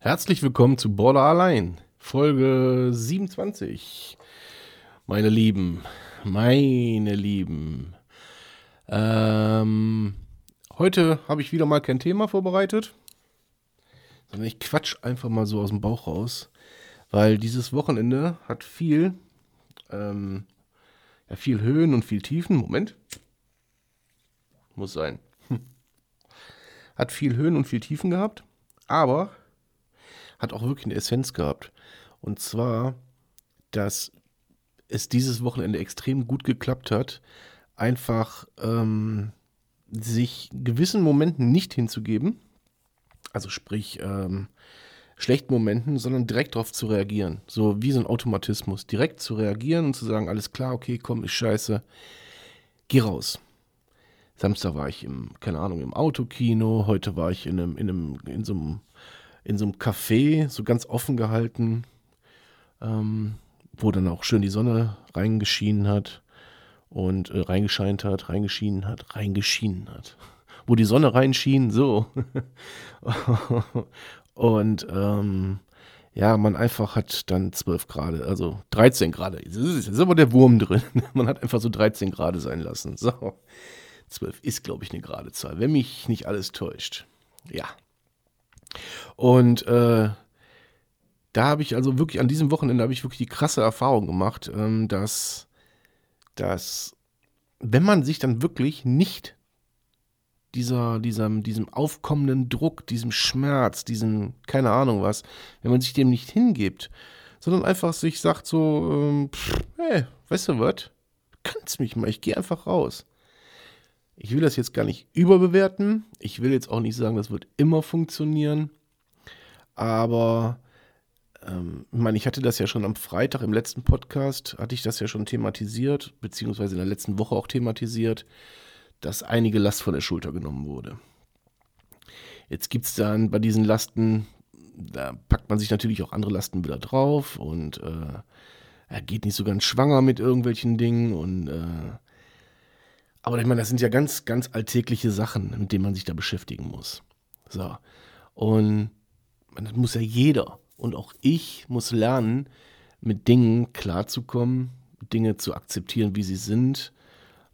Herzlich willkommen zu Border allein, Folge 27. Meine Lieben, meine Lieben. Ähm, heute habe ich wieder mal kein Thema vorbereitet, sondern ich quatsch einfach mal so aus dem Bauch raus, weil dieses Wochenende hat viel, ähm, ja, viel Höhen und viel Tiefen. Moment. Muss sein hat viel Höhen und viel Tiefen gehabt, aber hat auch wirklich eine Essenz gehabt. Und zwar, dass es dieses Wochenende extrem gut geklappt hat, einfach ähm, sich gewissen Momenten nicht hinzugeben, also sprich ähm, schlechten Momenten, sondern direkt darauf zu reagieren. So wie so ein Automatismus. Direkt zu reagieren und zu sagen, alles klar, okay, komm, ist scheiße, geh raus. Samstag war ich im, keine Ahnung, im Autokino, heute war ich in einem, in einem, in so einem, in so einem Café, so ganz offen gehalten, ähm, wo dann auch schön die Sonne reingeschienen hat und äh, reingescheint hat, reingeschienen hat, reingeschienen hat. Wo die Sonne reinschien, so. und ähm, ja, man einfach hat dann 12 Grad, also 13 Grad. Jetzt ist aber der Wurm drin. Man hat einfach so 13 Grad sein lassen. So. 12 ist, glaube ich, eine gerade Zahl, wenn mich nicht alles täuscht. Ja. Und äh, da habe ich also wirklich, an diesem Wochenende habe ich wirklich die krasse Erfahrung gemacht, ähm, dass, dass, wenn man sich dann wirklich nicht dieser, diesem, diesem aufkommenden Druck, diesem Schmerz, diesem, keine Ahnung was, wenn man sich dem nicht hingibt, sondern einfach sich sagt so, ähm, pff, hey, weißt du was, kannst mich mal, ich gehe einfach raus. Ich will das jetzt gar nicht überbewerten. Ich will jetzt auch nicht sagen, das wird immer funktionieren. Aber ähm, ich meine, ich hatte das ja schon am Freitag im letzten Podcast, hatte ich das ja schon thematisiert, beziehungsweise in der letzten Woche auch thematisiert, dass einige Last von der Schulter genommen wurde. Jetzt gibt es dann bei diesen Lasten, da packt man sich natürlich auch andere Lasten wieder drauf und äh, er geht nicht so ganz schwanger mit irgendwelchen Dingen und äh, aber ich meine, das sind ja ganz, ganz alltägliche Sachen, mit denen man sich da beschäftigen muss. So. Und das muss ja jeder. Und auch ich muss lernen, mit Dingen klarzukommen, Dinge zu akzeptieren, wie sie sind,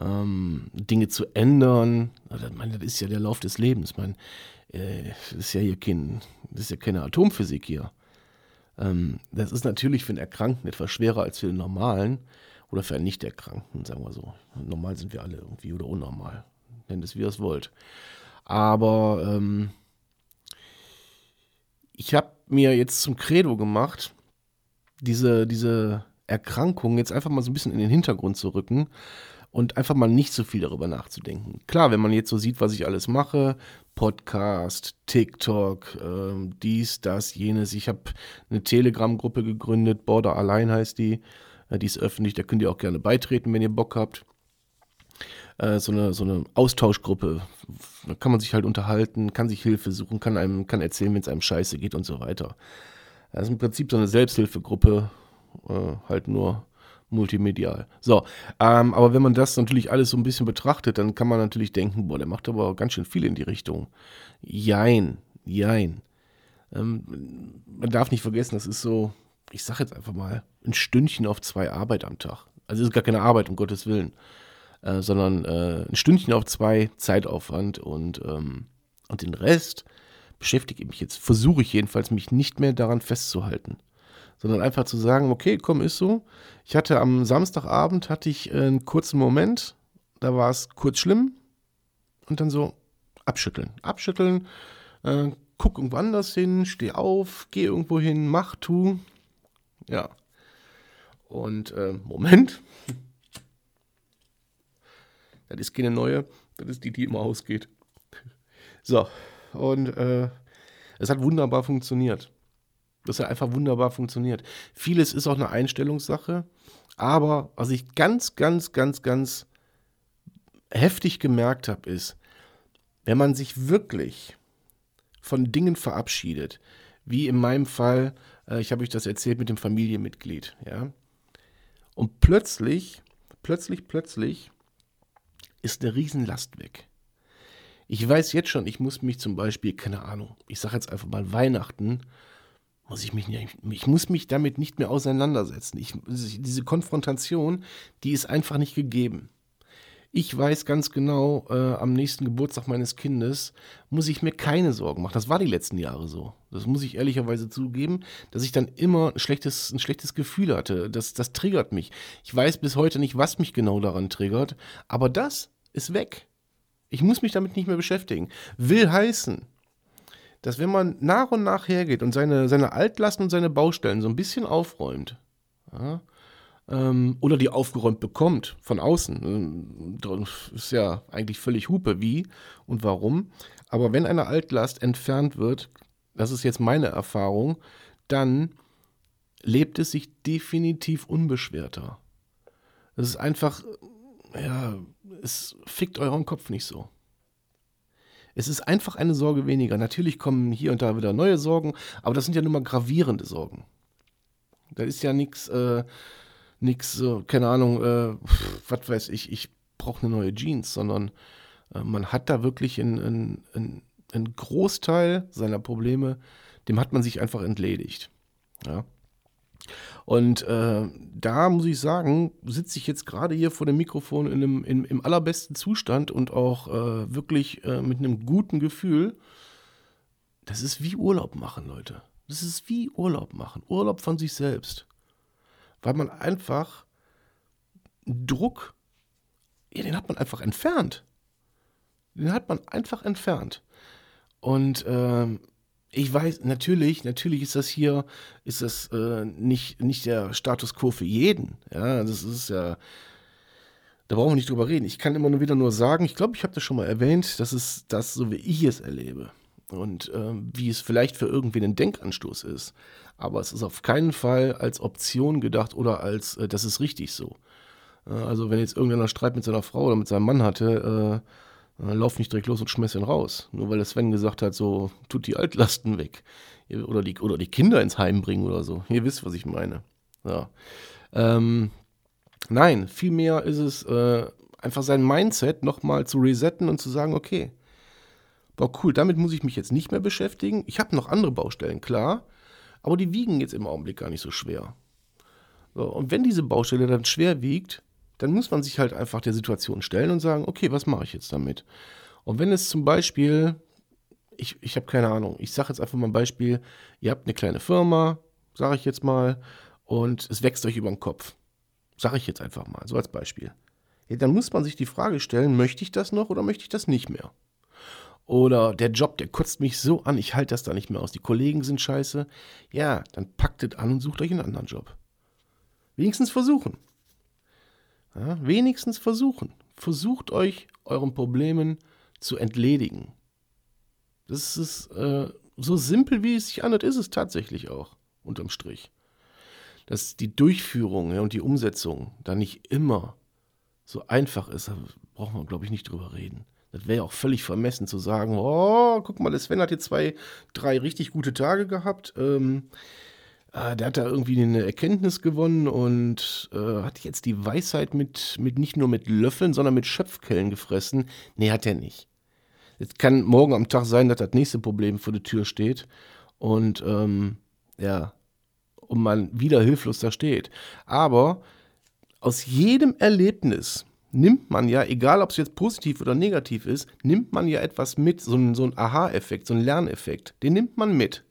ähm, Dinge zu ändern. Ich meine, das ist ja der Lauf des Lebens. Meine, äh, das ist ja hier kein, das ist ja keine Atomphysik hier. Ähm, das ist natürlich für einen Erkrankten etwas schwerer als für den Normalen. Oder für einen Nicht-Erkrankten, sagen wir so. Normal sind wir alle irgendwie oder unnormal. Nennt es, wie ihr es wollt. Aber ähm, ich habe mir jetzt zum Credo gemacht, diese, diese Erkrankung jetzt einfach mal so ein bisschen in den Hintergrund zu rücken und einfach mal nicht so viel darüber nachzudenken. Klar, wenn man jetzt so sieht, was ich alles mache, Podcast, TikTok, äh, dies, das, jenes. Ich habe eine Telegram-Gruppe gegründet, Border Allein heißt die. Die ist öffentlich, da könnt ihr auch gerne beitreten, wenn ihr Bock habt. Äh, so, eine, so eine Austauschgruppe. Da kann man sich halt unterhalten, kann sich Hilfe suchen, kann einem kann erzählen, wenn es einem scheiße geht und so weiter. Das ist im Prinzip so eine Selbsthilfegruppe, äh, halt nur multimedial. So, ähm, aber wenn man das natürlich alles so ein bisschen betrachtet, dann kann man natürlich denken, boah, der macht aber ganz schön viel in die Richtung. Jein, jein. Ähm, man darf nicht vergessen, das ist so, ich sag jetzt einfach mal, ein Stündchen auf zwei Arbeit am Tag. Also es ist gar keine Arbeit, um Gottes Willen, äh, sondern äh, ein Stündchen auf zwei Zeitaufwand und, ähm, und den Rest beschäftige ich mich jetzt, versuche ich jedenfalls, mich nicht mehr daran festzuhalten, sondern einfach zu sagen, okay, komm, ist so. Ich hatte am Samstagabend, hatte ich einen kurzen Moment, da war es kurz schlimm und dann so abschütteln, abschütteln, äh, guck irgendwo anders hin, steh auf, geh irgendwo hin, mach, tu, ja. Und äh, Moment. Das ist keine neue. Das ist die, die immer ausgeht. So. Und äh, es hat wunderbar funktioniert. Das hat einfach wunderbar funktioniert. Vieles ist auch eine Einstellungssache, aber was ich ganz, ganz, ganz, ganz heftig gemerkt habe, ist, wenn man sich wirklich von Dingen verabschiedet, wie in meinem Fall, äh, ich habe euch das erzählt mit dem Familienmitglied, ja, und plötzlich, plötzlich, plötzlich ist eine Riesenlast weg. Ich weiß jetzt schon, ich muss mich zum Beispiel, keine Ahnung, ich sage jetzt einfach mal Weihnachten, muss ich mich ich muss mich damit nicht mehr auseinandersetzen. Ich, diese Konfrontation, die ist einfach nicht gegeben. Ich weiß ganz genau, äh, am nächsten Geburtstag meines Kindes muss ich mir keine Sorgen machen. Das war die letzten Jahre so. Das muss ich ehrlicherweise zugeben, dass ich dann immer ein schlechtes, ein schlechtes Gefühl hatte. Das, das triggert mich. Ich weiß bis heute nicht, was mich genau daran triggert, aber das ist weg. Ich muss mich damit nicht mehr beschäftigen. Will heißen, dass wenn man nach und nach hergeht und seine, seine Altlasten und seine Baustellen so ein bisschen aufräumt, ja, oder die aufgeräumt bekommt von außen, äh, ist ja eigentlich völlig Hupe, wie und warum. Aber wenn eine Altlast entfernt wird, das ist jetzt meine Erfahrung, dann lebt es sich definitiv unbeschwerter. Es ist einfach, ja, es fickt euren Kopf nicht so. Es ist einfach eine Sorge weniger. Natürlich kommen hier und da wieder neue Sorgen, aber das sind ja nun mal gravierende Sorgen. Da ist ja nichts, äh, nichts, äh, keine Ahnung, äh, was weiß ich, ich brauche eine neue Jeans, sondern äh, man hat da wirklich einen, einen, einen Großteil seiner Probleme, dem hat man sich einfach entledigt. Ja. Und äh, da muss ich sagen, sitze ich jetzt gerade hier vor dem Mikrofon in einem, in, im allerbesten Zustand und auch äh, wirklich äh, mit einem guten Gefühl. Das ist wie Urlaub machen, Leute. Das ist wie Urlaub machen. Urlaub von sich selbst. Weil man einfach Druck, ja, den hat man einfach entfernt. Den hat man einfach entfernt. Und ähm, ich weiß, natürlich, natürlich ist das hier, ist das äh, nicht, nicht der Status quo für jeden. Ja, das ist ja, da brauchen wir nicht drüber reden. Ich kann immer nur wieder nur sagen, ich glaube, ich habe das schon mal erwähnt, das ist das, so wie ich es erlebe. Und äh, wie es vielleicht für irgendwen ein Denkanstoß ist. Aber es ist auf keinen Fall als Option gedacht oder als, äh, das ist richtig so. Äh, also wenn jetzt irgendeiner Streit mit seiner Frau oder mit seinem Mann hatte, äh, äh, lauf nicht direkt los und schmeiß ihn raus. Nur weil der Sven gesagt hat, so, tut die Altlasten weg. Oder die, oder die Kinder ins Heim bringen oder so. Ihr wisst, was ich meine. Ja. Ähm, nein, vielmehr ist es äh, einfach sein Mindset nochmal zu resetten und zu sagen, okay, boah, cool, damit muss ich mich jetzt nicht mehr beschäftigen. Ich habe noch andere Baustellen, klar, aber die wiegen jetzt im Augenblick gar nicht so schwer. So, und wenn diese Baustelle dann schwer wiegt, dann muss man sich halt einfach der Situation stellen und sagen, okay, was mache ich jetzt damit? Und wenn es zum Beispiel, ich, ich habe keine Ahnung, ich sage jetzt einfach mal ein Beispiel, ihr habt eine kleine Firma, sage ich jetzt mal, und es wächst euch über den Kopf. Sage ich jetzt einfach mal, so als Beispiel. Ja, dann muss man sich die Frage stellen, möchte ich das noch oder möchte ich das nicht mehr? Oder der Job, der kotzt mich so an, ich halte das da nicht mehr aus. Die Kollegen sind scheiße. Ja, dann packt es an und sucht euch einen anderen Job. Wenigstens versuchen. Ja, wenigstens versuchen. Versucht euch euren Problemen zu entledigen. Das ist äh, so simpel, wie es sich anhört, ist es tatsächlich auch, unterm Strich. Dass die Durchführung ja, und die Umsetzung da nicht immer so einfach ist, da brauchen wir, glaube ich, nicht drüber reden. Das wäre ja auch völlig vermessen zu sagen, oh, guck mal, der Sven hat jetzt zwei, drei richtig gute Tage gehabt. Ähm, äh, der hat da irgendwie eine Erkenntnis gewonnen und äh, hat jetzt die Weisheit mit, mit nicht nur mit Löffeln, sondern mit Schöpfkellen gefressen. Nee, hat er nicht. Es kann morgen am Tag sein, dass das nächste Problem vor der Tür steht und ähm, ja, und man wieder hilflos da steht. Aber aus jedem Erlebnis nimmt man ja, egal ob es jetzt positiv oder negativ ist, nimmt man ja etwas mit, so ein, so ein Aha-Effekt, so ein Lerneffekt. Den nimmt man mit.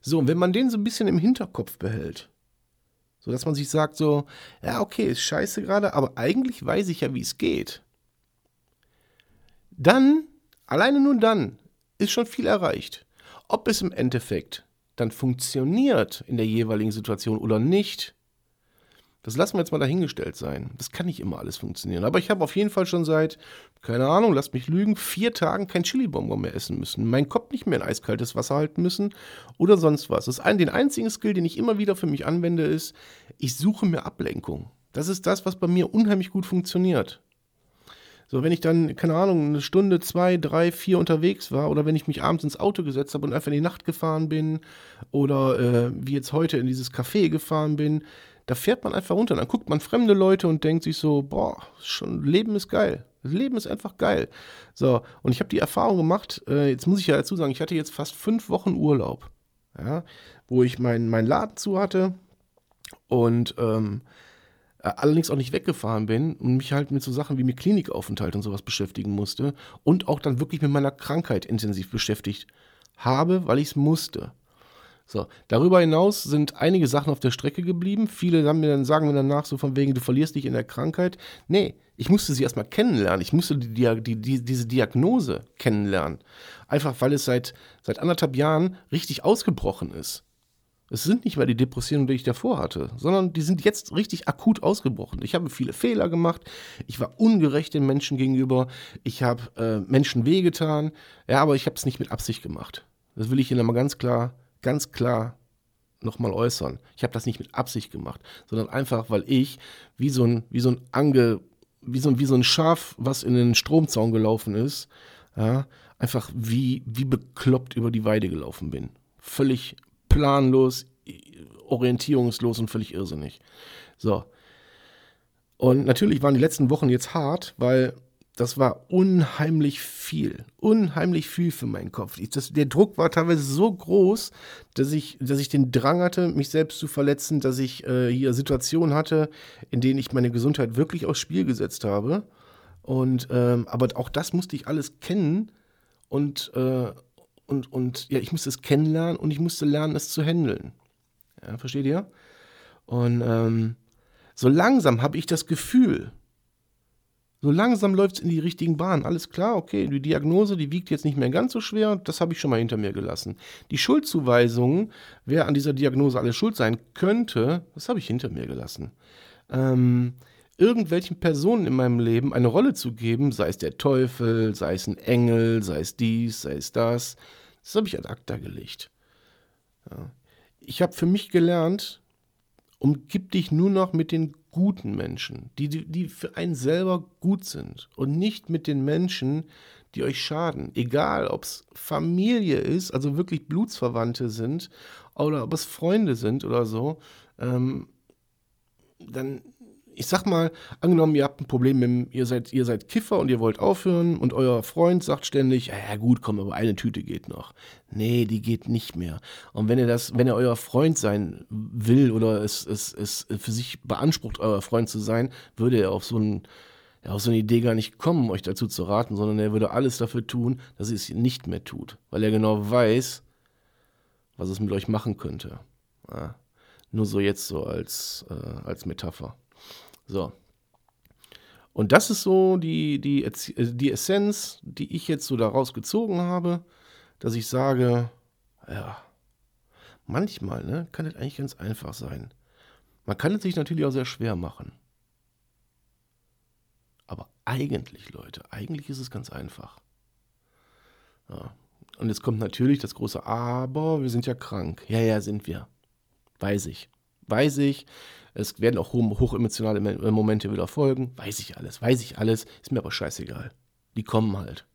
So, und wenn man den so ein bisschen im Hinterkopf behält, so dass man sich sagt so, ja, okay, ist scheiße gerade, aber eigentlich weiß ich ja, wie es geht. Dann, alleine nur dann, ist schon viel erreicht. Ob es im Endeffekt dann funktioniert in der jeweiligen Situation oder nicht, Das lassen wir jetzt mal dahingestellt sein. Das kann nicht immer alles funktionieren. Aber ich habe auf jeden Fall schon seit, keine Ahnung, lasst mich lügen, vier Tagen kein Chili-Bonbon mehr essen müssen. Meinen Kopf nicht mehr in eiskaltes Wasser halten müssen oder sonst was. Das ein, den einzigen Skill, den ich immer wieder für mich anwende, ist, ich suche mir Ablenkung. Das ist das, was bei mir unheimlich gut funktioniert. So, wenn ich dann, keine Ahnung, eine Stunde, zwei, drei, vier unterwegs war oder wenn ich mich abends ins Auto gesetzt habe und einfach in die Nacht gefahren bin oder äh, wie jetzt heute in dieses Café gefahren bin, da fährt man einfach runter. Dann guckt man fremde Leute und denkt sich so, boah, schon, Leben ist geil. Das Leben ist einfach geil. So, und ich habe die Erfahrung gemacht, äh, jetzt muss ich ja dazu sagen, ich hatte jetzt fast fünf Wochen Urlaub, ja, wo ich meinen mein Laden zu hatte und ähm, äh, allerdings auch nicht weggefahren bin und mich halt mit so Sachen wie mit Klinikaufenthalt und sowas beschäftigen musste und auch dann wirklich mit meiner Krankheit intensiv beschäftigt habe, weil ich es musste. So, darüber hinaus sind einige Sachen auf der Strecke geblieben. Viele haben mir dann, sagen mir danach so von wegen, du verlierst dich in der Krankheit. Nee, ich musste sie erstmal kennenlernen. Ich musste die, die, die, diese Diagnose kennenlernen. Einfach weil es seit, seit anderthalb Jahren richtig ausgebrochen ist. Es sind nicht mehr die Depressionen, die ich davor hatte, sondern die sind jetzt richtig akut ausgebrochen. Ich habe viele Fehler gemacht, ich war ungerecht den Menschen gegenüber, ich habe äh, Menschen wehgetan, ja, aber ich habe es nicht mit Absicht gemacht. Das will ich Ihnen mal ganz klar, ganz klar nochmal äußern. Ich habe das nicht mit Absicht gemacht, sondern einfach, weil ich wie so ein, wie so ein Ange, wie so, wie so ein Schaf, was in den Stromzaun gelaufen ist, ja, einfach wie, wie bekloppt über die Weide gelaufen bin. Völlig planlos, orientierungslos und völlig irrsinnig. So. Und natürlich waren die letzten Wochen jetzt hart, weil das war unheimlich viel. Unheimlich viel für meinen Kopf. Ich, das, der Druck war teilweise so groß, dass ich, dass ich den Drang hatte, mich selbst zu verletzen, dass ich äh, hier Situationen hatte, in denen ich meine Gesundheit wirklich aufs Spiel gesetzt habe. Und ähm, aber auch das musste ich alles kennen und, äh, und, und ja, ich musste es kennenlernen und ich musste lernen, es zu handeln. Ja, versteht ihr? Und ähm, so langsam habe ich das Gefühl, so langsam läuft es in die richtigen Bahnen. Alles klar, okay, die Diagnose, die wiegt jetzt nicht mehr ganz so schwer, das habe ich schon mal hinter mir gelassen. Die Schuldzuweisungen, wer an dieser Diagnose alles schuld sein könnte, das habe ich hinter mir gelassen. Ähm, irgendwelchen Personen in meinem Leben eine Rolle zu geben, sei es der Teufel, sei es ein Engel, sei es dies, sei es das, das habe ich ad acta gelegt. Ja. Ich habe für mich gelernt, umgib dich nur noch mit den guten Menschen, die, die, für einen selber gut sind und nicht mit den Menschen, die euch schaden. Egal, ob es Familie ist, also wirklich Blutsverwandte sind, oder ob es Freunde sind oder so, ähm, dann ich sag mal, angenommen, ihr habt ein Problem mit, ihr seid, ihr seid Kiffer und ihr wollt aufhören und euer Freund sagt ständig, ja gut, komm, aber eine Tüte geht noch. Nee, die geht nicht mehr. Und wenn ihr das, wenn ihr euer Freund sein will oder es, es, es für sich beansprucht, euer Freund zu sein, würde er auf so ein, auf so eine Idee gar nicht kommen, euch dazu zu raten, sondern er würde alles dafür tun, dass ihr es nicht mehr tut. Weil er genau weiß, was es mit euch machen könnte. Ja, nur so jetzt so als, äh, als Metapher. So. Und das ist so die, die, äh, die Essenz, die ich jetzt so daraus gezogen habe, dass ich sage, ja, manchmal ne, kann es eigentlich ganz einfach sein. Man kann es sich natürlich auch sehr schwer machen. Aber eigentlich, Leute, eigentlich ist es ganz einfach. Ja. Und jetzt kommt natürlich das große Aber, wir sind ja krank. Ja, ja, sind wir. Weiß ich. Weiß ich. Es werden auch hochemotionale äh, Momente wieder folgen. Weiß ich alles, weiß ich alles. Ist mir aber scheißegal. Die kommen halt.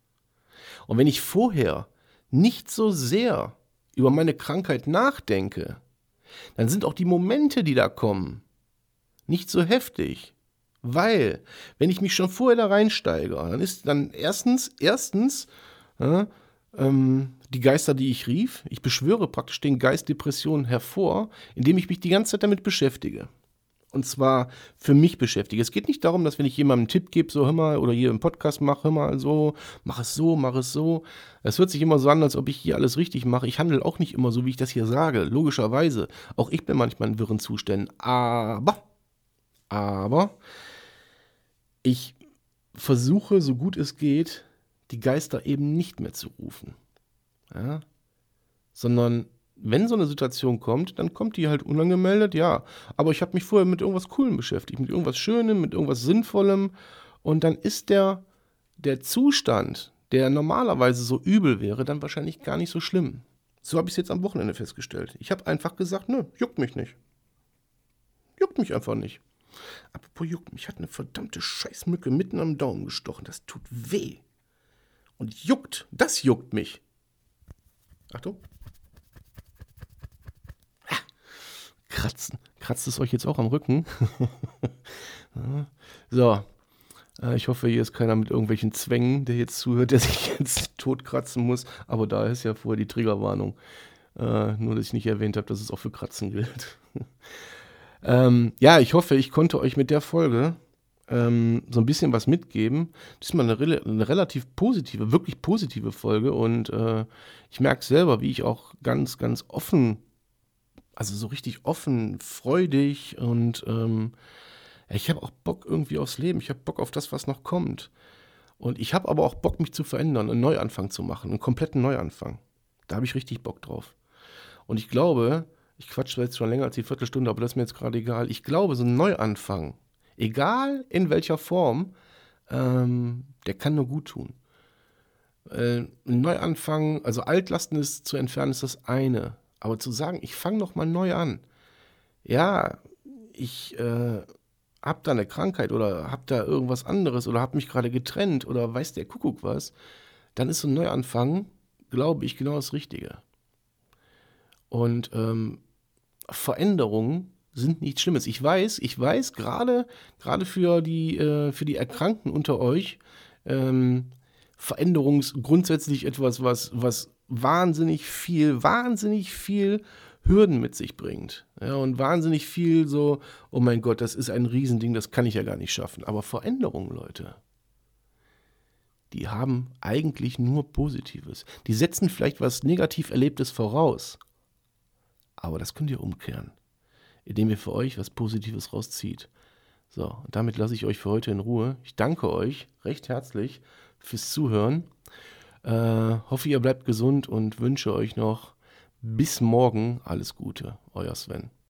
Und wenn ich vorher nicht so sehr über meine Krankheit nachdenke, dann sind auch die Momente, die da kommen, nicht so heftig. Weil, wenn ich mich schon vorher da reinsteige, dann ist dann erstens, erstens, äh, ähm, die Geister, die ich rief, ich beschwöre praktisch den Geist Depression hervor, indem ich mich die ganze Zeit damit beschäftige und zwar für mich beschäftige. Es geht nicht darum, dass wenn ich jemandem einen Tipp gebe, so hör mal, oder hier im Podcast mache, hör mal so, mach es so, mach es so. Es hört sich immer so an, als ob ich hier alles richtig mache. Ich handle auch nicht immer so, wie ich das hier sage, logischerweise. Auch ich bin manchmal in wirren Zuständen. Aber, aber, ich versuche, so gut es geht, die Geister eben nicht mehr zu rufen. Ja? Sondern wenn so eine Situation kommt, dann kommt die halt unangemeldet, ja. Aber ich habe mich vorher mit irgendwas Coolem beschäftigt, mit irgendwas Schönem, mit irgendwas Sinnvollem. Und dann ist der, der Zustand, der normalerweise so übel wäre, dann wahrscheinlich gar nicht so schlimm. So habe ich es jetzt am Wochenende festgestellt. Ich habe einfach gesagt, nö, juckt mich nicht. Juckt mich einfach nicht. Apropos juckt, mich hat eine verdammte Scheißmücke mitten am Daumen gestochen. Das tut weh. Und juckt, das juckt mich. Achtung. kratzen. Kratzt es euch jetzt auch am Rücken? so. Äh, ich hoffe, hier ist keiner mit irgendwelchen Zwängen, der jetzt zuhört, der sich jetzt totkratzen muss. Aber da ist ja vorher die Triggerwarnung. Äh, nur, dass ich nicht erwähnt habe, dass es auch für Kratzen gilt. ähm, ja, ich hoffe, ich konnte euch mit der Folge ähm, so ein bisschen was mitgeben. Das ist mal eine, eine relativ positive, wirklich positive Folge. Und äh, ich merke selber, wie ich auch ganz, ganz offen also so richtig offen, freudig und ähm, ich habe auch Bock irgendwie aufs Leben. Ich habe Bock auf das, was noch kommt. Und ich habe aber auch Bock, mich zu verändern, einen Neuanfang zu machen, einen kompletten Neuanfang. Da habe ich richtig Bock drauf. Und ich glaube, ich quatsche jetzt schon länger als die Viertelstunde, aber das ist mir jetzt gerade egal. Ich glaube, so ein Neuanfang, egal in welcher Form, ähm, der kann nur gut tun. Äh, Neuanfang, also Altlasten ist zu entfernen, ist das eine. Aber zu sagen, ich fange noch mal neu an. Ja, ich äh, habe da eine Krankheit oder habe da irgendwas anderes oder habe mich gerade getrennt oder weiß der Kuckuck was, dann ist so ein Neuanfang, glaube ich, genau das Richtige. Und ähm, Veränderungen sind nichts Schlimmes. Ich weiß, ich weiß, gerade gerade für die äh, für die Erkrankten unter euch, ähm, Veränderung ist grundsätzlich etwas, was was wahnsinnig viel, wahnsinnig viel Hürden mit sich bringt. Ja, und wahnsinnig viel so, oh mein Gott, das ist ein Riesending, das kann ich ja gar nicht schaffen. Aber Veränderungen, Leute, die haben eigentlich nur Positives. Die setzen vielleicht was negativ Erlebtes voraus. Aber das könnt ihr umkehren, indem ihr für euch was Positives rauszieht. So, und damit lasse ich euch für heute in Ruhe. Ich danke euch recht herzlich fürs Zuhören. Äh, hoffe, ihr bleibt gesund und wünsche euch noch bis morgen alles Gute. Euer Sven.